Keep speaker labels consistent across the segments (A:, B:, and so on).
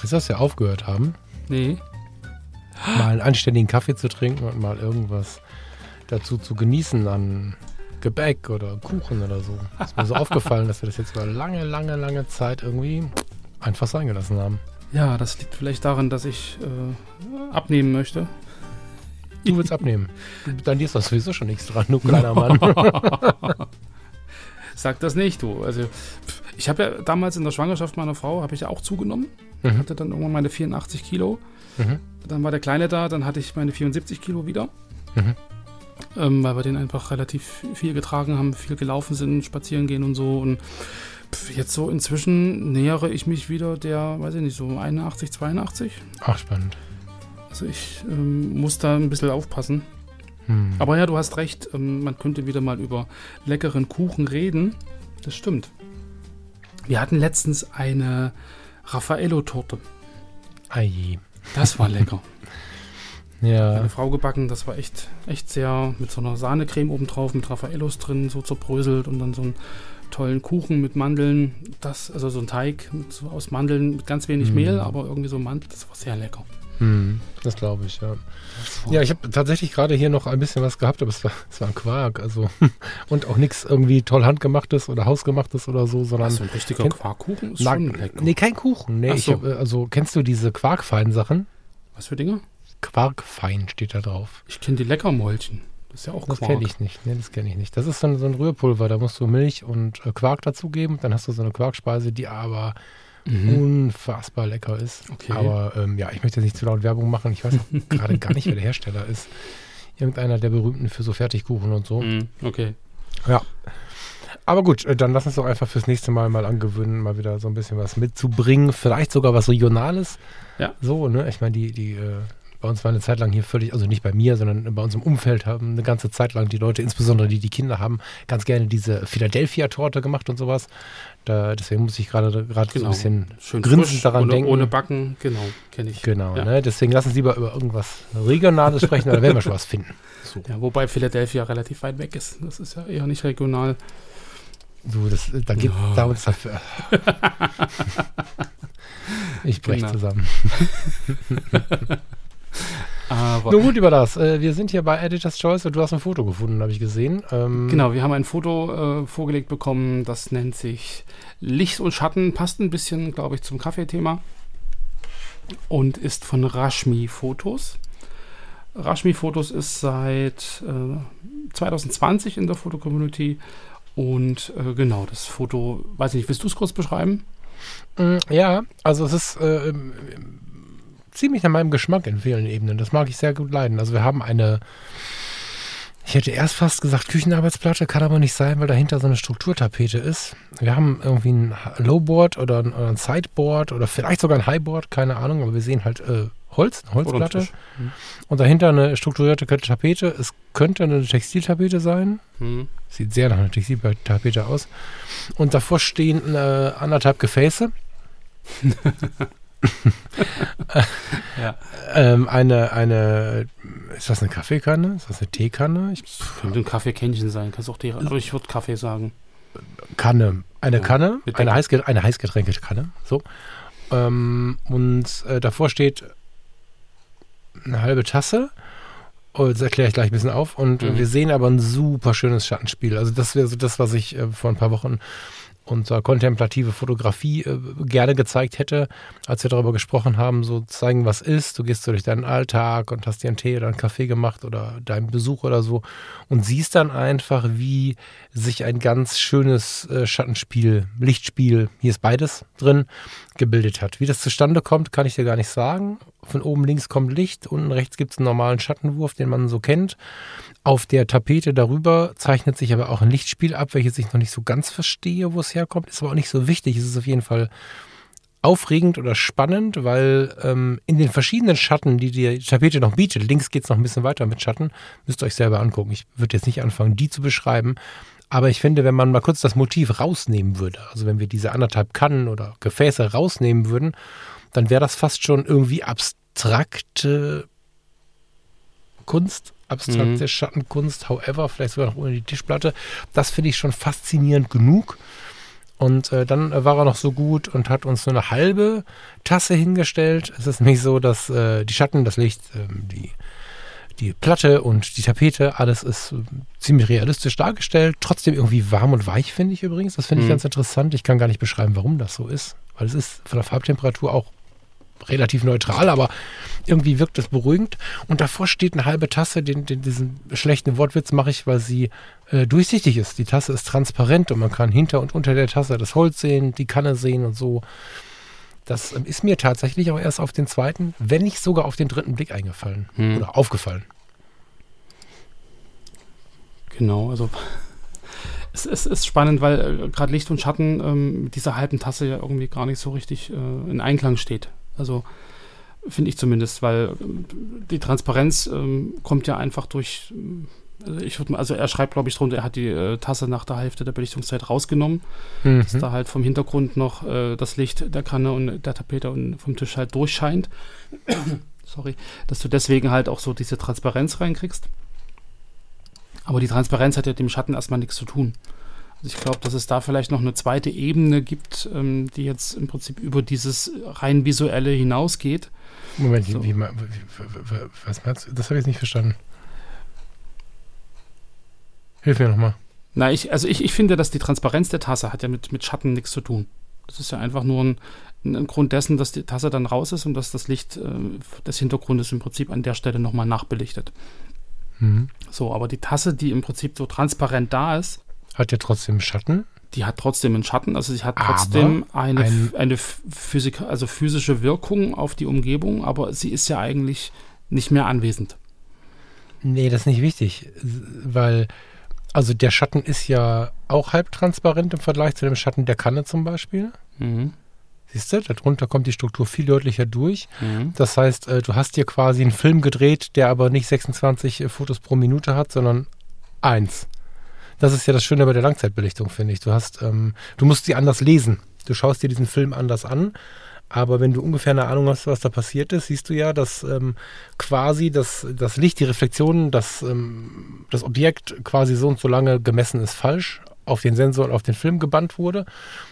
A: Du, dass wir aufgehört haben?
B: Nee.
A: Mal einen anständigen Kaffee zu trinken und mal irgendwas dazu zu genießen an Gebäck oder Kuchen oder so. Ist mir so aufgefallen, dass wir das jetzt über lange, lange, lange Zeit irgendwie einfach sein gelassen haben.
B: Ja, das liegt vielleicht daran, dass ich äh, abnehmen möchte.
A: Du willst abnehmen. Dann dir ist doch sowieso schon nichts dran, du kleiner Mann.
B: Sag das nicht, du. Also, pff, ich habe ja damals in der Schwangerschaft meiner Frau, habe ich ja auch zugenommen.
A: Mhm.
B: Hatte dann irgendwann meine 84 Kilo.
A: Mhm.
B: Dann war der Kleine da, dann hatte ich meine 74 Kilo wieder.
A: Mhm.
B: Ähm, weil wir den einfach relativ viel getragen haben, viel gelaufen sind, spazieren gehen und so. Und jetzt so inzwischen nähere ich mich wieder der, weiß ich nicht, so 81, 82.
A: Ach, spannend.
B: Also ich ähm, muss da ein bisschen aufpassen.
A: Hm.
B: Aber ja, du hast recht, ähm, man könnte wieder mal über leckeren Kuchen reden. Das stimmt. Wir hatten letztens eine Raffaello-Torte.
A: Ei.
B: Das war lecker.
A: Ja.
B: Meine Frau gebacken, das war echt, echt sehr mit so einer Sahnecreme obendrauf, mit Raffaellos drin, so zerbröselt und dann so einen tollen Kuchen mit Mandeln. Das, also so ein Teig mit, so aus Mandeln mit ganz wenig
A: Mm.
B: Mehl, aber irgendwie so Mandel, das war sehr lecker.
A: Hm, das glaube ich, ja.
B: Das
A: Ja, ich habe tatsächlich gerade hier noch ein bisschen was gehabt, aber es war, es war ein Quark. Also, und auch nichts irgendwie toll handgemachtes oder hausgemachtes oder so, sondern.
B: so ein richtiger
A: Kennt-
B: Quarkkuchen ist
A: Na,
B: schon lecker.
A: nee, kein Kuchen. Nee,
B: so.
A: hab, äh, also kennst du diese quarkfeinen Sachen?
B: Was für Dinge?
A: Quarkfein steht da drauf.
B: Ich kenne die Leckermäulchen. Das ist ja auch
A: Das
B: Quark.
A: kenne ich nicht. Nee, das kenne ich nicht. Das ist so ein, so ein Rührpulver. Da musst du Milch und äh, Quark dazugeben. Dann hast du so eine Quarkspeise, die aber
B: Mhm.
A: unfassbar lecker ist.
B: Okay.
A: Aber ähm, ja, ich möchte jetzt nicht zu laut Werbung machen. Ich weiß gerade gar nicht, wer der Hersteller ist. Irgendeiner der berühmten für so Fertigkuchen und so.
B: Mhm, Okay.
A: Ja. Aber gut, äh, dann lass uns doch einfach fürs nächste Mal mal angewöhnen, mal wieder so ein bisschen was mitzubringen. Vielleicht sogar was Regionales.
B: Ja.
A: So, ne? Ich meine, die, die, äh, bei uns war eine Zeit lang hier völlig, also nicht bei mir, sondern bei uns im Umfeld haben eine ganze Zeit lang die Leute, insbesondere die, die Kinder haben, ganz gerne diese Philadelphia-Torte gemacht und sowas. Da, deswegen muss ich gerade gerade so
B: Genau.
A: ein bisschen
B: Schön
A: grinsend daran denken.
B: ohne Backen, genau, kenne ich.
A: Genau,
B: Ja.
A: ne? Deswegen lass uns lieber über irgendwas Regionales sprechen, oder werden wir schon was finden. So.
B: Ja, wobei Philadelphia relativ weit weg ist. Das ist ja eher nicht regional.
A: Du, das, da
B: Ja.
A: da uns dafür. ich brech
B: Genau.
A: zusammen.
B: Aber
A: Nur gut über das. Äh, wir sind hier bei Editor's Choice und du hast ein Foto gefunden, habe ich gesehen. Ähm,
B: genau, wir haben ein Foto äh, vorgelegt bekommen, das nennt sich Licht und Schatten, passt ein bisschen, glaube ich, zum Kaffeethema und ist von Rashmi Fotos. Rashmi Fotos ist seit äh, 2020 in der Fotocommunity und äh, genau, das Foto, weiß ich nicht, willst du es kurz beschreiben?
A: Mm, Ja, also es ist äh, ziemlich nach meinem Geschmack in vielen Ebenen. Das mag ich sehr gut leiden. Also wir haben eine, ich hätte erst fast gesagt Küchenarbeitsplatte, kann aber nicht sein, weil dahinter so eine Strukturtapete ist. Wir haben irgendwie ein Lowboard oder ein, oder ein Sideboard oder vielleicht sogar ein Highboard, keine Ahnung, aber wir sehen halt äh, Holz, eine Holzplatte.
B: Hm.
A: Und dahinter eine strukturierte Tapete. Es könnte eine Textiltapete sein.
B: Hm.
A: Sieht sehr nach einer Textiltapete aus. Und davor stehen äh, anderthalb Gefäße.
B: Ja.
A: Ähm, eine, eine, ist das eine Kaffeekanne? Ist das eine Teekanne? Ich,
B: Könnte ein Kaffeekännchen sein, kannst auch die, aber ich würde Kaffee sagen.
A: Kanne. Eine
B: Ja,
A: Kanne, eine,
B: Deckel.
A: Heißge eine Heißgetränkekanne. So. Ähm, und äh, davor steht eine halbe Tasse. Oh, das erkläre ich gleich ein bisschen auf. Und
B: Mhm.
A: wir sehen aber ein super schönes Schattenspiel. Also das wäre so das, was ich äh, vor ein paar Wochen unter kontemplative Fotografie äh, gerne gezeigt hätte, als wir darüber gesprochen haben, so zeigen, was ist. Du gehst so durch deinen Alltag und hast dir einen Tee oder einen Kaffee gemacht oder deinen Besuch oder so und siehst dann einfach, wie sich ein ganz schönes äh, Schattenspiel, Lichtspiel, hier ist beides drin, gebildet hat. Wie das zustande kommt, kann ich dir gar nicht sagen. Von oben links kommt Licht, unten rechts gibt es einen normalen Schattenwurf, den man so kennt. Auf der Tapete darüber zeichnet sich aber auch ein Lichtspiel ab, welches ich noch nicht so ganz verstehe, wo es herkommt. Ist aber auch nicht so wichtig. Es ist auf jeden Fall aufregend oder spannend, weil ähm, in den verschiedenen Schatten, die die Tapete noch bietet, links geht es noch ein bisschen weiter mit Schatten, müsst ihr euch selber angucken. Ich würde jetzt nicht anfangen, die zu beschreiben, aber ich finde, wenn man mal kurz das Motiv rausnehmen würde, also wenn wir diese anderthalb Kannen oder Gefäße rausnehmen würden, dann wäre das fast schon irgendwie abstrakte Kunst, abstrakte mhm. Schattenkunst, however, vielleicht sogar noch ohne die Tischplatte. Das finde ich schon faszinierend genug. Und äh, dann war er noch so gut und hat uns nur eine halbe Tasse hingestellt. Es ist nämlich so, dass äh, die Schatten, das Licht, äh, die, die Platte und die Tapete, alles ist äh, ziemlich realistisch dargestellt. Trotzdem irgendwie warm und weich, finde ich übrigens. Das finde ich mhm. ganz interessant. Ich kann gar nicht beschreiben, warum das so ist. Weil es ist von der Farbtemperatur auch relativ neutral, aber irgendwie wirkt es beruhigend. Und davor steht eine halbe Tasse. Den, den, diesen schlechten Wortwitz mache ich, weil sie äh, durchsichtig ist. Die Tasse ist transparent und man kann hinter und unter der Tasse das Holz sehen, die Kanne sehen und so. Das ähm, ist mir tatsächlich auch erst auf den zweiten, wenn nicht sogar auf den dritten Blick eingefallen hm. oder aufgefallen.
B: Genau, also es, es ist spannend, weil äh, gerade Licht und Schatten ähm, mit dieser halben Tasse ja irgendwie gar nicht so richtig äh, in Einklang steht. Also finde ich zumindest, weil ähm, die Transparenz ähm, kommt ja einfach durch. Also, ich würd, also er schreibt, glaube ich, drunter, er hat die äh, Tasse nach der Hälfte der Belichtungszeit rausgenommen, mhm. dass da halt vom Hintergrund noch äh, das Licht der Kanne und der Tapete und vom Tisch halt durchscheint. Sorry, dass du deswegen halt auch so diese Transparenz reinkriegst. Aber die Transparenz hat ja dem Schatten erstmal nichts zu tun. Ich glaube, dass es da vielleicht noch eine zweite Ebene gibt, ähm, die jetzt im Prinzip über dieses rein visuelle hinausgeht.
A: Moment, so. wie, wie, was meinst du? Das habe ich jetzt nicht verstanden. Hilf mir nochmal.
B: Na, ich, also ich, ich finde, dass die Transparenz der Tasse hat ja mit, mit Schatten nichts zu tun. Das ist ja einfach nur ein, ein Grund dessen, dass die Tasse dann raus ist und dass das Licht äh, des Hintergrundes im Prinzip an der Stelle nochmal nachbelichtet. Mhm. So, aber die Tasse, die im Prinzip so transparent da ist,
A: hat ja trotzdem Schatten.
B: Die hat trotzdem einen Schatten, also sie hat trotzdem eine, ein eine Physik, also physische Wirkung auf die Umgebung, aber sie ist ja eigentlich nicht mehr anwesend.
A: Nee, das ist nicht wichtig, weil also der Schatten ist ja auch halbtransparent im Vergleich zu dem Schatten der Kanne zum Beispiel. Mhm. Siehst du, darunter kommt die Struktur viel deutlicher durch. Mhm. Das heißt, äh, du hast dir quasi einen Film gedreht, der aber nicht 26 äh, Fotos pro Minute hat, sondern eins. Das ist ja das Schöne bei der Langzeitbelichtung, finde ich. Du hast, ähm, du musst sie anders lesen. Du schaust dir diesen Film anders an. Aber wenn du ungefähr eine Ahnung hast, was da passiert ist, siehst du ja, dass ähm, quasi das, das Licht, die Reflexion, das, ähm, das Objekt quasi so und so lange gemessen ist falsch, auf den Sensor und auf den Film gebannt wurde.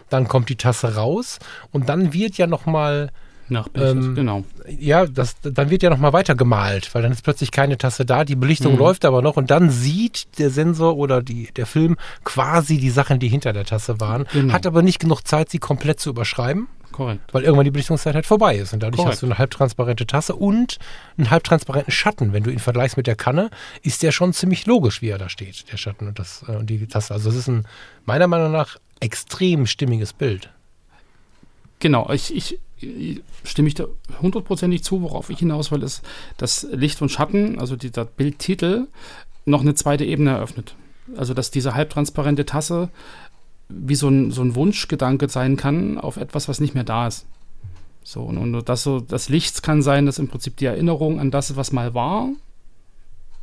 A: Dann kommt die Tasse raus und dann wird ja nochmal
B: Nachbelichtet, ähm, genau.
A: Ja, das, dann wird ja nochmal weiter gemalt, weil dann ist plötzlich keine Tasse da, die Belichtung mhm. läuft aber noch und dann sieht der Sensor oder die, der Film quasi die Sachen, die hinter der Tasse waren, genau. hat aber nicht genug Zeit, sie komplett zu überschreiben.
B: Korrekt.
A: Weil irgendwann die Belichtungszeit halt vorbei ist. Und dadurch Korrekt. hast du eine halbtransparente Tasse und einen halbtransparenten Schatten. Wenn du ihn vergleichst mit der Kanne, ist der schon ziemlich logisch, wie er da steht, der Schatten und, das, äh, und die Tasse. Also es ist ein, meiner Meinung nach, extrem stimmiges Bild.
B: Genau, ich, ich stimme ich da hundertprozentig zu, worauf ich hinaus will, ist, dass Licht und Schatten, also dieser Bildtitel, noch eine zweite Ebene eröffnet. Also, dass diese halbtransparente Tasse wie so ein, so ein Wunschgedanke sein kann auf etwas, was nicht mehr da ist. So, und, und das, so, das Licht kann sein, dass im Prinzip die Erinnerung an das, was mal war,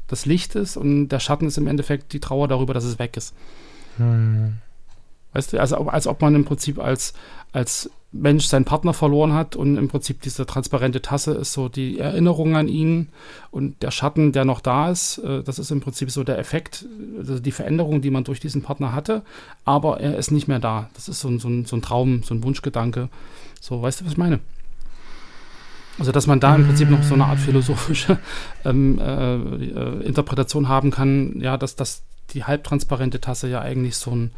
B: das Licht ist und der Schatten ist im Endeffekt die Trauer darüber, dass es weg ist. Hm. Weißt du, also als ob man im Prinzip als, als Mensch seinen Partner verloren hat und im Prinzip diese transparente Tasse ist so die Erinnerung an ihn und der Schatten, der noch da ist, äh, das ist im Prinzip so der Effekt, also die Veränderung, die man durch diesen Partner hatte, aber er ist nicht mehr da. Das ist so ein, so ein, so ein Traum, so ein Wunschgedanke. So, weißt du, was ich meine? Also, dass man da im Prinzip noch so eine Art philosophische ähm, äh, äh, Interpretation haben kann, ja, dass, dass die halbtransparente Tasse ja eigentlich so ein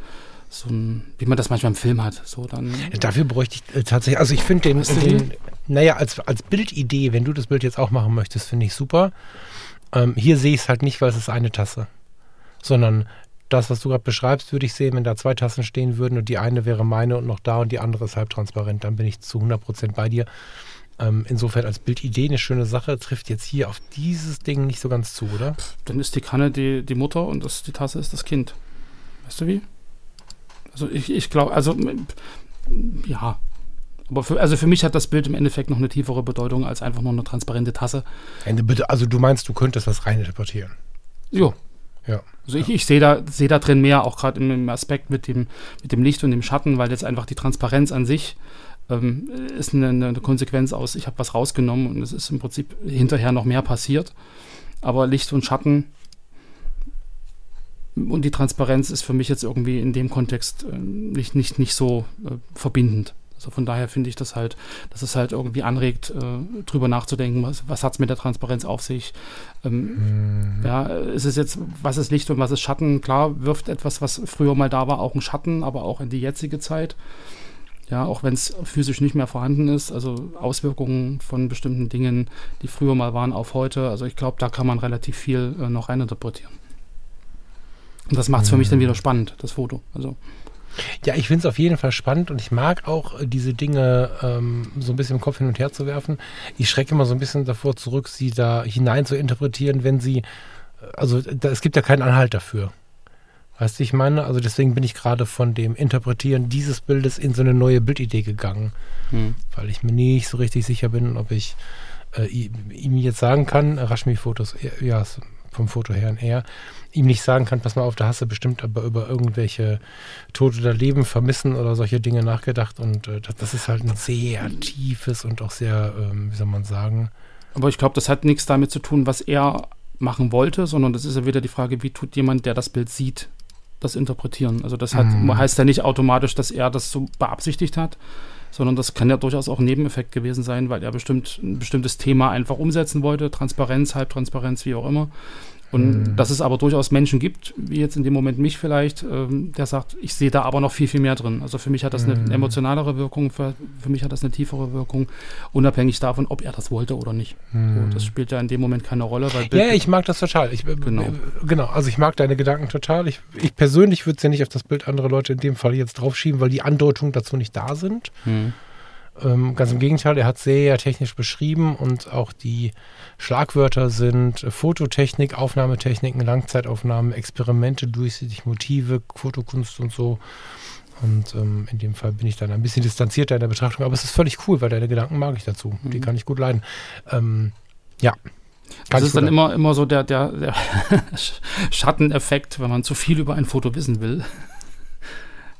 B: so ein, wie man das manchmal im Film hat. So dann.
A: Dafür bräuchte ich äh, tatsächlich, also ich finde den, den, naja, als, als Bildidee, wenn du das Bild jetzt auch machen möchtest, finde ich super. Ähm, hier sehe ich es halt nicht, weil es ist eine Tasse. Sondern das, was du gerade beschreibst, würde ich sehen, wenn da zwei Tassen stehen würden und die eine wäre meine und noch da und die andere ist halbtransparent, dann bin ich zu 100% bei dir. Ähm, insofern als Bildidee eine schöne Sache, trifft jetzt hier auf dieses Ding nicht so ganz zu, oder?
B: Dann ist die Kanne die, die Mutter und das, die Tasse ist das Kind. Weißt du wie? Also ich, ich glaube, also ja, Aber für, also für mich hat das Bild im Endeffekt noch eine tiefere Bedeutung als einfach nur eine transparente Tasse.
A: Also du meinst, du könntest was reininterpretieren?
B: Jo. Ja. Also ich, ich sehe da, seh da drin mehr, auch gerade im, im, Aspekt mit dem, mit dem Licht und dem Schatten, weil jetzt einfach die Transparenz an sich ähm, ist eine, eine, Konsequenz aus, ich habe was rausgenommen und es ist im Prinzip hinterher noch mehr passiert. Aber Licht und Schatten und die Transparenz ist für mich jetzt irgendwie in dem Kontext äh, nicht, nicht, nicht so äh, verbindend. Also von daher finde ich das halt, dass es halt irgendwie anregt, äh, drüber nachzudenken, was, was hat es mit der Transparenz auf sich. Ähm, mhm. Ja, ist es jetzt, was ist Licht und was ist Schatten? Klar, wirft etwas, was früher mal da war, auch einen Schatten, aber auch in die jetzige Zeit. Ja, auch wenn es physisch nicht mehr vorhanden ist, also Auswirkungen von bestimmten Dingen, die früher mal waren, auf heute. Also ich glaube, da kann man relativ viel äh, noch reininterpretieren. Und das macht es für mich dann wieder mhm. spannend, das Foto. Also.
A: Ja, ich finde es auf jeden Fall spannend und ich mag auch äh, diese Dinge ähm, so ein bisschen im Kopf hin und her zu werfen. Ich schrecke immer so ein bisschen davor zurück, sie da hinein zu interpretieren, wenn sie, äh, also da, es gibt ja keinen Anhalt dafür. Weißt du, ich meine, also deswegen bin ich gerade von dem Interpretieren dieses Bildes in so eine neue Bildidee gegangen, hm. weil ich mir nicht so richtig sicher bin, ob ich äh, ihm jetzt sagen kann, Rashmi-Fotos, ja, vom Foto her und eher, ihm nicht sagen kann, pass mal auf, da hast du bestimmt aber über irgendwelche Tod oder Leben vermissen oder solche Dinge nachgedacht und äh, das, das, ist halt ein sehr tiefes und auch sehr, ähm, wie soll man sagen.
B: Aber ich glaube, das hat nichts damit zu tun, was er machen wollte, sondern das ist ja wieder die Frage, wie tut jemand, der das Bild sieht, das interpretieren. Also das hat, mm. heißt ja nicht automatisch, dass er das so beabsichtigt hat, sondern das kann ja durchaus auch ein Nebeneffekt gewesen sein, weil er bestimmt ein bestimmtes Thema einfach umsetzen wollte, Transparenz, Halbtransparenz, wie auch immer. Und mhm. dass es aber durchaus Menschen gibt, wie jetzt in dem Moment mich vielleicht, ähm, der sagt, ich sehe da aber noch viel, viel mehr drin. Also für mich hat das mhm. eine emotionalere Wirkung, für, für mich hat das eine tiefere Wirkung, unabhängig davon, ob er das wollte oder nicht. Mhm. So, das spielt ja in dem Moment keine Rolle.
A: Weil ja, ich mag das total. Ich, äh, genau. Äh, genau, also ich mag deine Gedanken total. Ich, ich persönlich würde es ja nicht auf das Bild andere Leute in dem Fall jetzt draufschieben, weil die Andeutungen dazu nicht da sind. Mhm. Ähm, ganz im Gegenteil, er hat sehr technisch beschrieben und auch die Schlagwörter sind Fototechnik, Aufnahmetechniken, Langzeitaufnahmen, Experimente, durchsichtig Motive, Fotokunst und so. Und ähm, in dem Fall bin ich dann ein bisschen distanzierter in der Betrachtung, aber es ist völlig cool, weil deine Gedanken mag ich dazu. Mhm. Die kann ich gut leiden. Ähm, ja.
B: Das ist dann immer, immer so der, der, der Schatteneffekt, wenn man zu viel über ein Foto wissen will.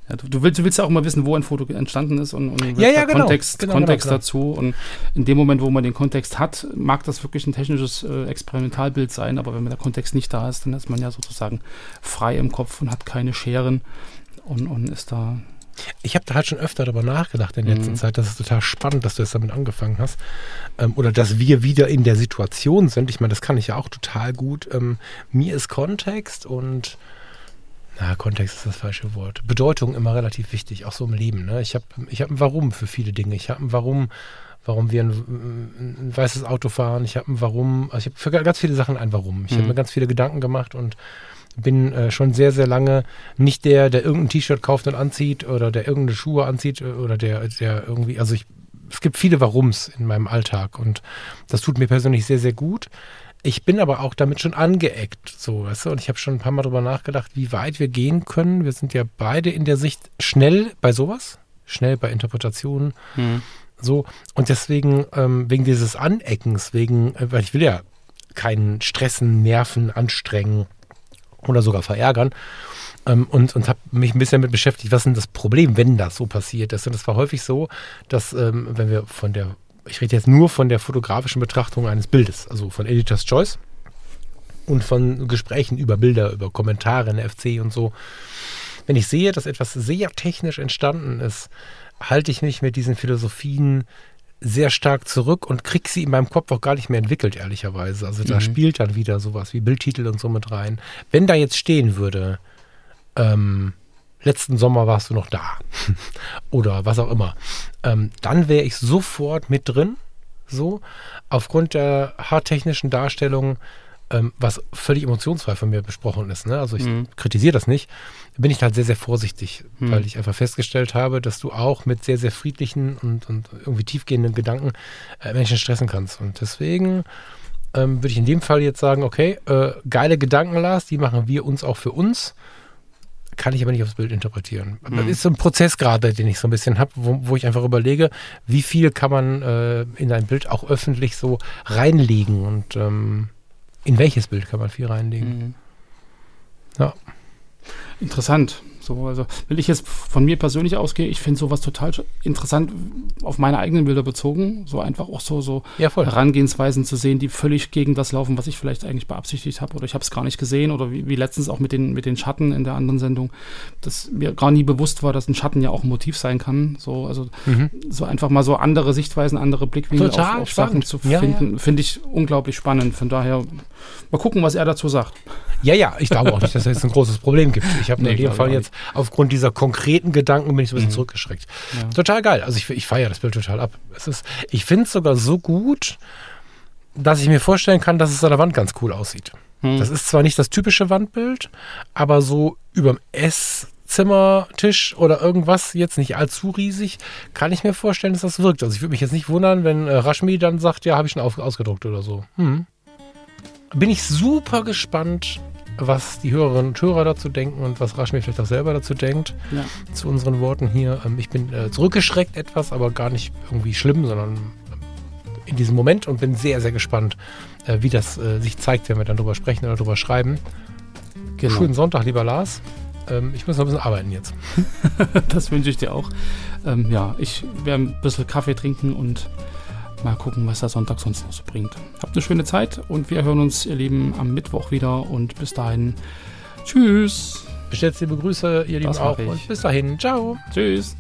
B: Ja, du, du, willst, du willst ja auch mal wissen, wo ein Foto entstanden ist und, und
A: ja, ja, genau.
B: Kontext,
A: genau,
B: Kontext genau, dazu. Und in dem Moment, wo man den Kontext hat, mag das wirklich ein technisches äh, Experimentalbild sein, aber wenn der Kontext nicht da ist, dann ist man ja sozusagen frei im Kopf und hat keine Scheren und, und ist da.
A: Ich habe da halt schon öfter darüber nachgedacht in letzter mhm. Zeit. Das ist total spannend, dass du jetzt damit angefangen hast. Ähm, oder dass wir wieder in der Situation sind. Ich meine, das kann ich ja auch total gut. Ähm, mir ist Kontext und na, Kontext ist das falsche Wort. Bedeutung immer relativ wichtig, auch so im Leben. Ne? Ich habe ich hab ein Warum für viele Dinge. Ich habe ein Warum, warum wir ein, ein weißes Auto fahren. Ich habe ein Warum. Also ich habe für ganz viele Sachen ein Warum. Ich mhm. habe mir ganz viele Gedanken gemacht und bin äh, schon sehr, sehr lange nicht der, der irgendein T-Shirt kauft und anzieht oder der irgendeine Schuhe anzieht oder der, der irgendwie, also ich, es gibt viele Warums in meinem Alltag und das tut mir persönlich sehr, sehr gut. Ich bin aber auch damit schon angeeckt, so, weißt du, und ich habe schon ein paar Mal drüber nachgedacht, wie weit wir gehen können. Wir sind ja beide in der Sicht schnell bei sowas, schnell bei Interpretationen. Mhm. So, und deswegen, ähm, wegen dieses Aneckens, wegen, äh, weil ich will ja keinen stressen, nerven, anstrengen oder sogar verärgern. Ähm, und und habe mich ein bisschen damit beschäftigt, was ist denn das Problem, wenn das so passiert ist. Und es war häufig so, dass, ähm, wenn wir von der ich rede jetzt nur von der fotografischen Betrachtung eines Bildes, also von Editor's Choice und von Gesprächen über Bilder, über Kommentare in der FC und so. Wenn ich sehe, dass etwas sehr technisch entstanden ist, halte ich mich mit diesen Philosophien sehr stark zurück und kriege sie in meinem Kopf auch gar nicht mehr entwickelt, ehrlicherweise. Also da mhm. spielt dann wieder sowas wie Bildtitel und so mit rein. Wenn da jetzt stehen würde, ähm, letzten Sommer warst du noch da oder was auch immer, ähm, dann wäre ich sofort mit drin, so, aufgrund der haartechnischen Darstellung, ähm, was völlig emotionsfrei von mir besprochen ist, ne? also ich mhm. kritisiere das nicht, bin ich halt sehr, sehr vorsichtig, mhm. weil ich einfach festgestellt habe, dass du auch mit sehr, sehr friedlichen und, und irgendwie tiefgehenden Gedanken äh, Menschen stressen kannst und deswegen ähm, würde ich in dem Fall jetzt sagen, okay, äh, geile Gedanken, Lars, die machen wir uns auch für uns kann ich aber nicht aufs Bild interpretieren. Mhm. Das ist so ein Prozess gerade, den ich so ein bisschen habe, wo, wo, ich einfach überlege, wie viel kann man äh, in ein Bild auch öffentlich so reinlegen und ähm, in welches Bild kann man viel reinlegen. Mhm.
B: Ja. Interessant. So, also will ich jetzt von mir persönlich ausgehen, ich finde sowas total interessant auf meine eigenen Bilder bezogen, so einfach auch so, so
A: ja,
B: Herangehensweisen zu sehen, die völlig gegen das laufen, was ich vielleicht eigentlich beabsichtigt habe oder ich habe es gar nicht gesehen oder wie, wie, letztens auch mit den, mit den Schatten in der anderen Sendung, dass mir gar nie bewusst war, dass ein Schatten ja auch ein Motiv sein kann. So, also mhm. so einfach mal so andere Sichtweisen, andere Blickwinkel
A: auf, auf
B: Sachen zu finden, ja. finde ich unglaublich spannend. Von daher mal gucken, was er dazu sagt.
A: Ja, ja, ich glaube auch nicht, dass es jetzt ein großes Problem gibt. Ich habe nee, in dem Fall jetzt aufgrund dieser konkreten Gedanken bin ich so ein bisschen mhm. zurückgeschreckt. Ja. Total geil. Also ich, ich feiere das Bild total ab. Es ist, ich finde es sogar so gut, dass ich mir vorstellen kann, dass es an der Wand ganz cool aussieht. Mhm. Das ist zwar nicht das typische Wandbild, aber so überm Esszimmertisch oder irgendwas, jetzt nicht allzu riesig, kann ich mir vorstellen, dass das wirkt. Also ich würde mich jetzt nicht wundern, wenn äh, Rashmi dann sagt, ja, habe ich schon auf, ausgedruckt oder so. Hm. Bin ich super gespannt, was die Hörerinnen und Hörer dazu denken und was Rashmi vielleicht auch selber dazu denkt, ja. zu unseren Worten hier. Ähm, ich bin äh, zurückgeschreckt etwas, aber gar nicht irgendwie schlimm, sondern ähm, in diesem Moment und bin sehr, sehr gespannt, äh, wie das äh, sich zeigt, wenn wir dann drüber sprechen oder drüber schreiben. Genau. Schönen Sonntag, lieber Lars. Ähm, ich muss noch ein bisschen arbeiten jetzt.
B: das wünsche ich dir auch. ja, ich werde ein bisschen Kaffee trinken und Mal gucken, was der Sonntag sonst noch so bringt. Habt eine schöne Zeit und wir hören uns, ihr Lieben, am Mittwoch wieder. Und bis dahin, tschüss.
A: Bestellt liebe Grüße, ihr Lieben auch. Und bis dahin, ciao.
B: Tschüss.